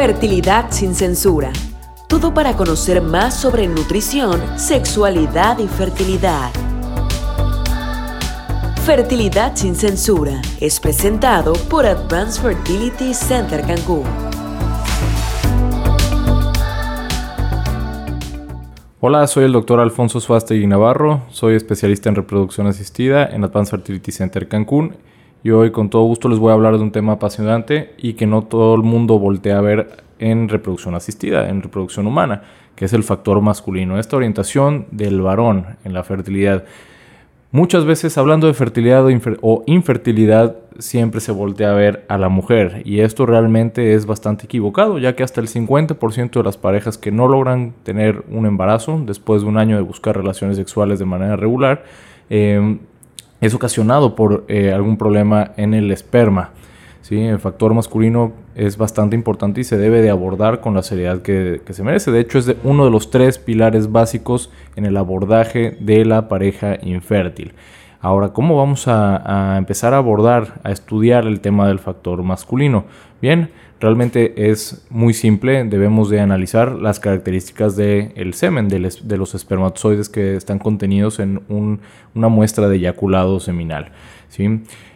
Fertilidad sin censura. Todo para conocer más sobre nutrición, sexualidad y fertilidad. Fertilidad sin censura es presentado por Advanced Fertility Center Cancún. Hola, soy el doctor Alfonso Suástegui Navarro, soy especialista en reproducción asistida en Advanced Fertility Center Cancún y hoy con todo gusto les voy a hablar de un tema apasionante y que no todo el mundo voltea a ver en reproducción asistida, en reproducción humana, que es el factor masculino, esta orientación del varón en la fertilidad. Muchas veces hablando de fertilidad o infertilidad siempre se voltea a ver a la mujer y esto realmente es bastante equivocado ya que hasta el 50% de las parejas que no logran tener un embarazo después de un año de buscar relaciones sexuales de manera regular eh, es ocasionado por eh, algún problema en el esperma. ¿sí? El factor masculino es bastante importante y se debe de abordar con la seriedad que, se merece. De hecho, es uno de los tres pilares básicos en el abordaje de la pareja infértil. Ahora, ¿cómo vamos a, a empezar a abordar, a estudiar el tema del factor masculino? Bien, Realmente es muy simple, debemos de analizar las características del semen, de, los espermatozoides que están contenidos en una muestra de eyaculado seminal.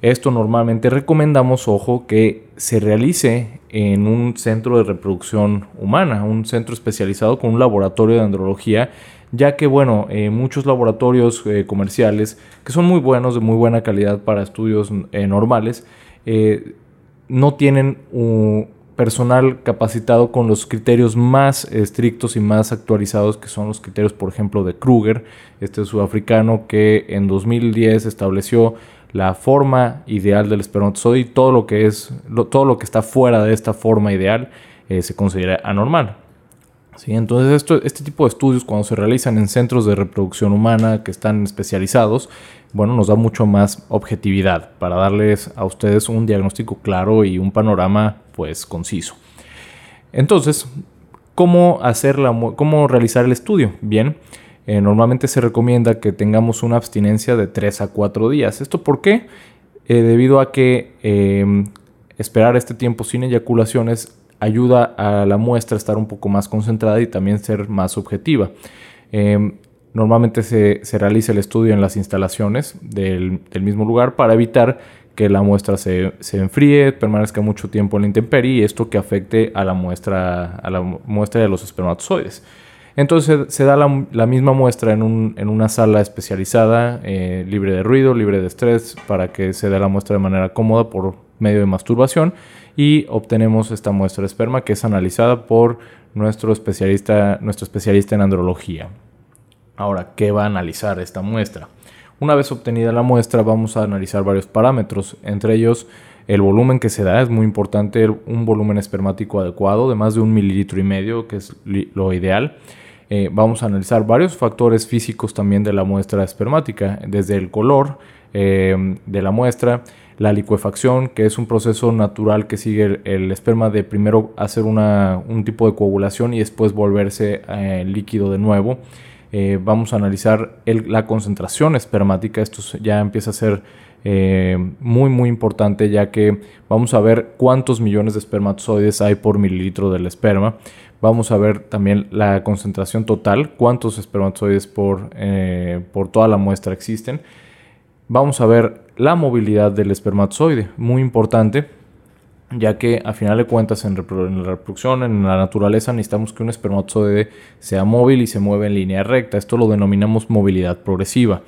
Esto normalmente recomendamos, ojo, que se realice en un centro de reproducción humana, un centro especializado con un laboratorio de andrología, ya que, bueno, eh, muchos laboratorios eh, comerciales, que son muy buenos, de muy buena calidad para estudios eh, normales, no tienen un personal capacitado con los criterios más estrictos y más actualizados que son los criterios por ejemplo de Kruger, este sudafricano que en 2010 estableció la forma ideal del espermatozoide y todo lo que es todo lo que está fuera de esta forma ideal eh, se considera anormal. ¿Sí? Entonces este tipo de estudios cuando se realizan en centros de reproducción humana que están especializados bueno, nos da mucho más objetividad para darles a ustedes un diagnóstico claro y un panorama pues conciso. Entonces, ¿cómo, cómo realizar el estudio? Bien, eh, normalmente se recomienda que tengamos una abstinencia de 3 a 4 días. ¿Esto por qué? Eh, debido a que em, esperar este tiempo sin eyaculaciones ayuda a la muestra a estar un poco más concentrada y también ser más objetiva. Em, Normalmente se, realiza el estudio en las instalaciones del, mismo lugar para evitar que la muestra se, enfríe, permanezca mucho tiempo en la intemperie y esto que afecte a la muestra, a la muestra de los espermatozoides. Entonces se da la, misma muestra en, una sala especializada, eh, libre de ruido, libre de estrés, para que se dé la muestra de manera cómoda por medio de masturbación y obtenemos esta muestra de esperma que es analizada por nuestro especialista, nuestro especialista en andrología. Ahora, ¿qué va a analizar esta muestra? Una vez obtenida la muestra, vamos a analizar varios parámetros, entre ellos el volumen que se da, es muy importante un volumen espermático adecuado de más de un mililitro y medio, que es lo ideal. Eh, vamos a analizar varios factores físicos también de la muestra espermática, desde el color eh, de la muestra, la licuefacción, que es un proceso natural que sigue el, esperma de primero hacer un tipo de coagulación y después volverse eh, líquido de nuevo. Eh, vamos a analizar la concentración espermática. Esto ya empieza a ser eh, muy muy importante ya que vamos a ver cuántos millones de espermatozoides hay por mililitro del esperma. Vamos a ver también la concentración total, cuántos espermatozoides por, por toda la muestra existen. Vamos a ver la movilidad del espermatozoide, muy importante ya que a final de cuentas en, la reproducción, en la naturaleza, necesitamos que un espermatozoide sea móvil y se mueva en línea recta. Esto lo denominamos movilidad progresiva.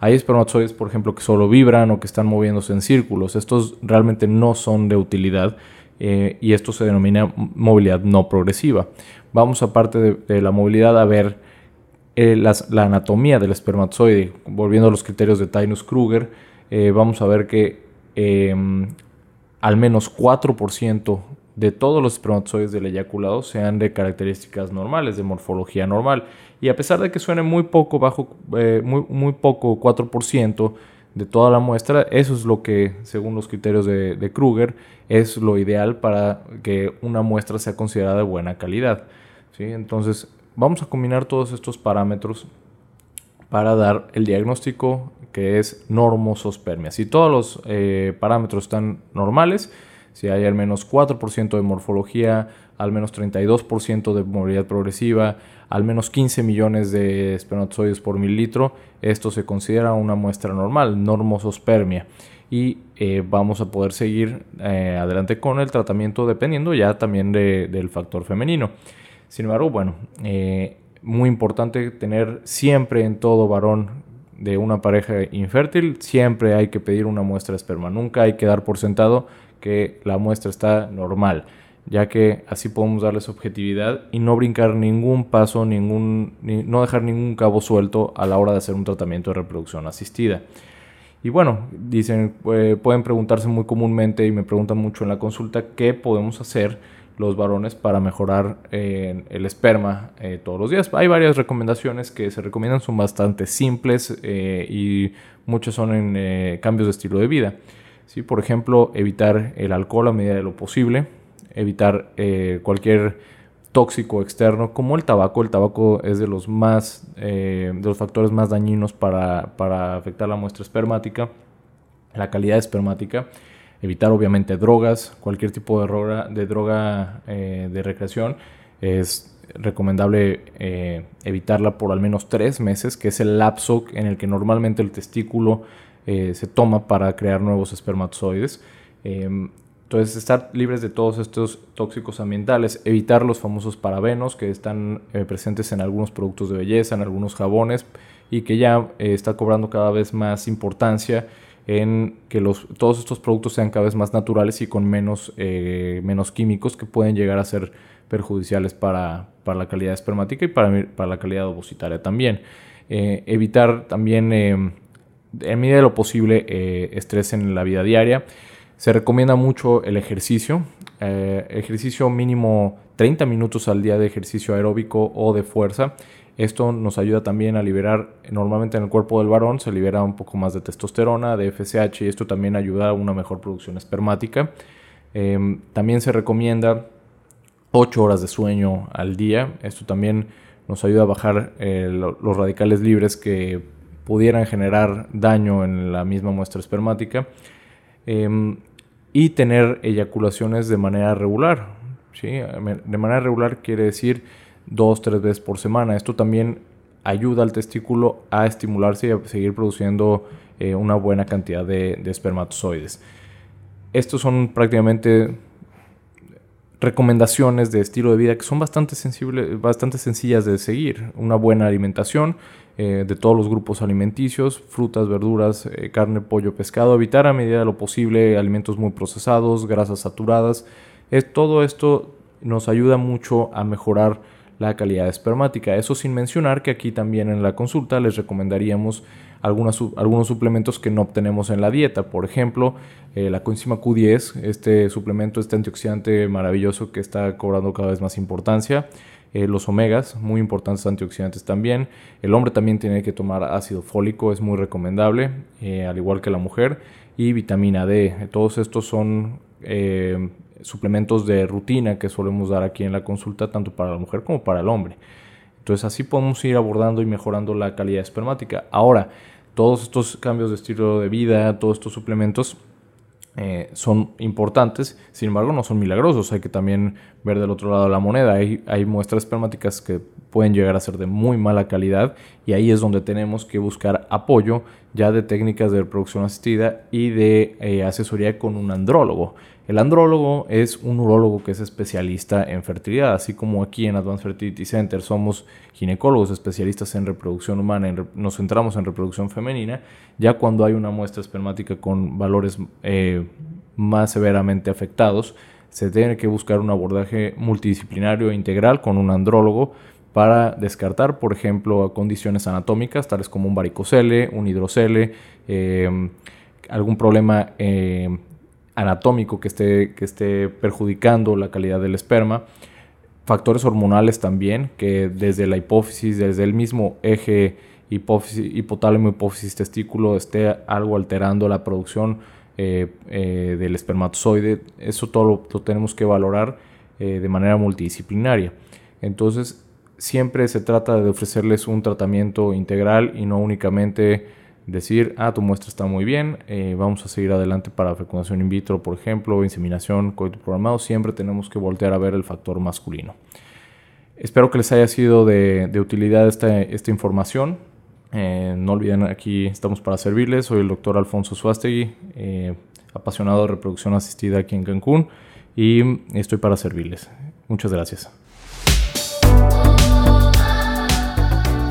Hay espermatozoides, por ejemplo, que solo vibran o que están moviéndose en círculos. Estos realmente no son de utilidad eh, y esto se denomina movilidad no progresiva. Vamos aparte de, la movilidad a ver eh, la anatomía del espermatozoide. Volviendo a los criterios de Tainus-Kruger, eh, vamos a ver que em, al menos 4% de todos los espermatozoides del eyaculado sean de características normales, de morfología normal. Y a pesar de que suene muy poco, bajo, eh, muy, muy, poco, 4% de toda la muestra, eso es lo que, según los criterios de, Kruger, es lo ideal para que una muestra sea considerada de buena calidad. ¿sí? Entonces, vamos a combinar todos estos parámetros para dar el diagnóstico que es normosospermia. Si todos los eh, parámetros están normales, si hay al menos 4% de morfología, al menos 32% de movilidad progresiva, al menos 15 millones de espermatozoides por mililitro, esto se considera una muestra normal, normosospermia. Y eh, vamos a poder seguir eh, adelante con el tratamiento dependiendo ya también del factor femenino. Sin embargo, bueno, muy importante tener siempre en todo varón de una pareja infértil, siempre hay que pedir una muestra de esperma. Nunca hay que dar por sentado que la muestra está normal ya que así podemos darles objetividad y no brincar ningún paso, ningún, no dejar ningún cabo suelto a la hora de hacer un tratamiento de reproducción asistida. Y bueno, dicen, eh, pueden preguntarse muy comúnmente y me preguntan mucho en la consulta qué podemos hacer los varones para mejorar eh, el esperma eh, todos los días. Hay varias recomendaciones que se recomiendan, son bastante simples y muchas son en cambios de estilo de vida. ¿sí? Por ejemplo, evitar el alcohol a medida de lo posible, evitar eh, cualquier tóxico externo como el tabaco. El tabaco es de los más eh, de los factores más dañinos para, afectar la muestra espermática, la calidad espermática. Evitar obviamente drogas, cualquier tipo de droga de, droga, eh, de recreación. Es recomendable evitarla por al menos tres meses, que es el lapso en el que normalmente el testículo se toma para crear nuevos espermatozoides. Em, entonces, estar libres de todos estos tóxicos ambientales, evitar los famosos parabenos que están eh, presentes en algunos productos de belleza, en algunos jabones y que ya eh, está cobrando cada vez más importancia en que todos estos productos sean cada vez más naturales y con menos, eh, menos químicos que pueden llegar a ser perjudiciales para, para la calidad espermática y para, para la calidad ovocitaria también. evitar también, en medida de lo posible, estrés en la vida diaria. Se recomienda mucho el ejercicio, eh, ejercicio mínimo 30 minutos al día de ejercicio aeróbico o de fuerza. Esto nos ayuda también a liberar, normalmente en el cuerpo del varón se libera un poco más de testosterona, de FSH y esto también ayuda a una mejor producción espermática. Em, también se recomienda 8 horas de sueño al día. Esto también nos ayuda a bajar eh, los radicales libres que pudieran generar daño en la misma muestra espermática. Em, y tener eyaculaciones de manera regular. ¿sí? De manera regular quiere decir dos, tres veces por semana. Esto también ayuda al testículo a estimularse y a seguir produciendo eh, una buena cantidad de, espermatozoides. Estos son prácticamente recomendaciones de estilo de vida que son bastante, sensibles, bastante sencillas de seguir. Una buena alimentación, eh, de todos los grupos alimenticios, frutas, verduras, eh, carne, pollo, pescado, evitar a medida de lo posible alimentos muy procesados, grasas saturadas. Es, todo esto nos ayuda mucho a mejorar la calidad espermática. Eso sin mencionar que aquí también en la consulta les recomendaríamos algunos suplementos que no obtenemos en la dieta. Por ejemplo, eh, la coenzima Q10, este suplemento, este antioxidante maravilloso que está cobrando cada vez más importancia. Eh, los omegas, muy importantes antioxidantes también. El hombre también tiene que tomar ácido fólico, es muy recomendable, eh, al igual que la mujer. Y vitamina D. Todos estos son suplementos de rutina que solemos dar aquí en la consulta, tanto para la mujer como para el hombre. Entonces así podemos ir abordando y mejorando la calidad espermática. Ahora, todos estos cambios de estilo de vida, todos estos suplementos eh, son importantes, sin embargo no son milagrosos, hay que también ver del otro lado de la moneda, hay, hay, muestras espermáticas que pueden llegar a ser de muy mala calidad y ahí es donde tenemos que buscar apoyo ya de técnicas de reproducción asistida y de eh, asesoría con un andrólogo. El andrólogo es un urólogo que es especialista en fertilidad, así como aquí en Advanced Fertility Center somos ginecólogos especialistas en reproducción humana, nos centramos en reproducción femenina, ya cuando hay una muestra espermática con valores eh, más severamente afectados, se tiene que buscar un abordaje multidisciplinario e integral con un andrólogo para descartar, por ejemplo, condiciones anatómicas tales como un varicocele, un hidrocele, eh, algún problema eh, anatómico que esté, que esté perjudicando la calidad del esperma. Factores hormonales también, que desde la hipófisis, desde el mismo eje hipófisis, hipotálamo, hipófisis, testículo, esté algo alterando la producción eh, eh, del espermatozoide. Eso todo lo, tenemos que valorar eh, de manera multidisciplinaria. Entonces, siempre se trata de ofrecerles un tratamiento integral y no únicamente decir, ah, tu muestra está muy bien, eh, vamos a seguir adelante para fecundación in vitro, por ejemplo, inseminación, coito programado, siempre tenemos que voltear a ver el factor masculino. Espero que les haya sido de, utilidad esta, esta información. Eh, no olviden, aquí estamos para servirles. Soy el doctor Alfonso Suástegui, eh, apasionado de reproducción asistida aquí en Cancún y estoy para servirles. Muchas gracias.